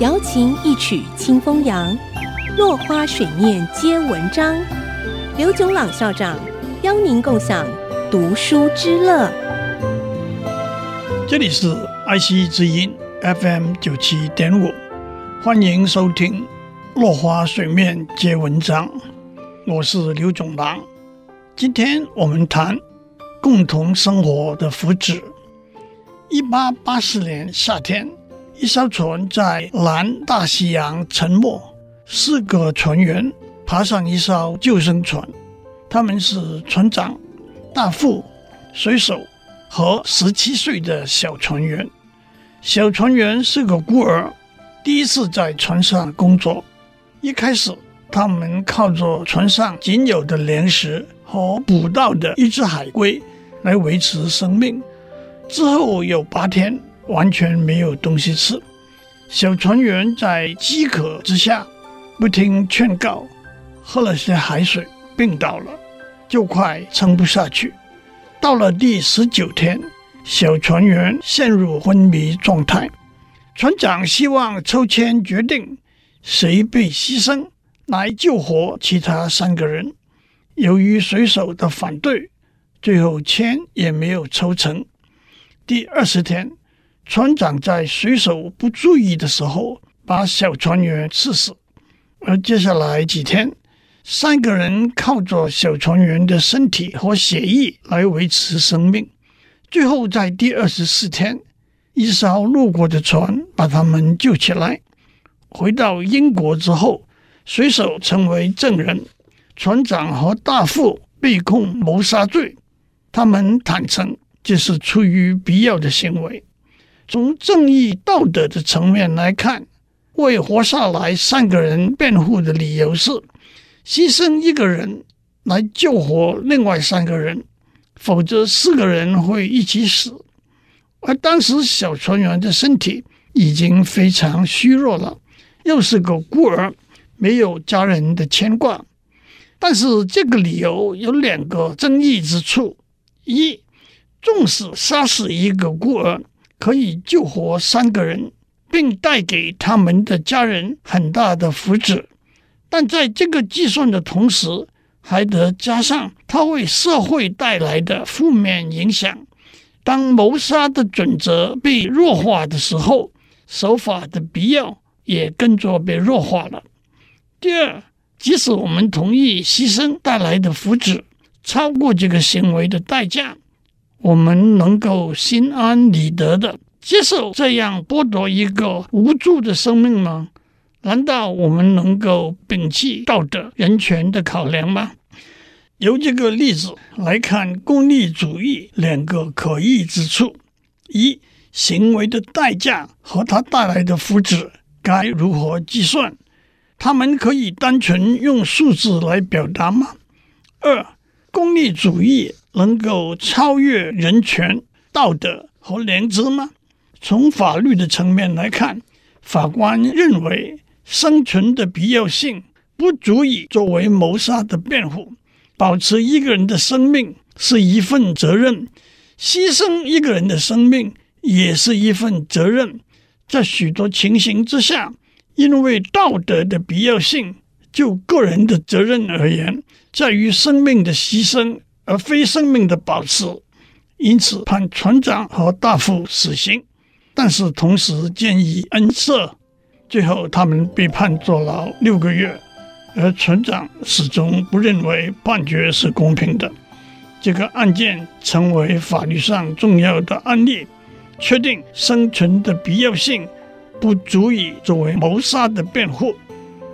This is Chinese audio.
瑶琴一曲清风扬，落花水面皆文章。刘炯朗校长邀您共享读书之乐。这里是爱惜之音 FM 九七点五，欢迎收听《落花水面皆文章》，我是刘炯朗。今天我们谈共同生活的福祉。一八八四年夏天，一艘船在南大西洋沉没，四个船员爬上一艘救生船，他们是船长、大副、水手和十七岁的小船员。小船员是个孤儿，第一次在船上工作。一开始，他们靠着船上仅有的粮食和捕到的一只海龟来维持生命。之后有八天完全没有东西吃，小船员在饥渴之下不听劝告，喝了些海水，病倒了，就快撑不下去。到了第十九天，小船员陷入昏迷状态，船长希望抽签决定谁被牺牲来救活其他三个人。由于水手的反对，最后签也没有抽成。第二十天，船长在水手不注意的时候把小船员刺死，而接下来几天，三个人靠着小船员的身体和血液来维持生命。最后在第二十四天，一艘路过的船把他们救起来。回到英国之后，水手成为证人，船长和大副被控谋杀罪，他们坦诚。这是出于必要的行为。从正义道德的层面来看，为活下来三个人辩护的理由是：牺牲一个人来救活另外三个人，否则四个人会一起死。而当时小船员的身体已经非常虚弱了，又是个孤儿，没有家人的牵挂。但是这个理由有两个争议之处：一，纵使杀死一个孤儿，可以救活三个人，并带给他们的家人很大的福祉，但在这个计算的同时，还得加上他为社会带来的负面影响。当谋杀的准则被弱化的时候，守法的必要也跟着被弱化了。第二，即使我们同意牺牲带来的福祉超过这个行为的代价。我们能够心安理得的接受这样剥夺一个无助的生命吗？难道我们能够摒弃道德人权的考量吗？由这个例子来看，功利主义两个可疑之处：一、行为的代价和它带来的福祉该如何计算？他们可以单纯用数字来表达吗？二、功利主义。能够超越人权、道德和良知吗？从法律的层面来看，法官认为生存的必要性不足以作为谋杀的辩护。保持一个人的生命是一份责任，牺牲一个人的生命也是一份责任。在许多情形之下，因为道德的必要性，就个人的责任而言，在于生命的牺牲。而非生命的保持，因此判船长和大副死刑，但是同时建议恩赦。最后，他们被判坐牢六个月，而船长始终不认为判决是公平的。这个案件成为法律上重要的案例，确定生存的必要性不足以作为谋杀的辩护。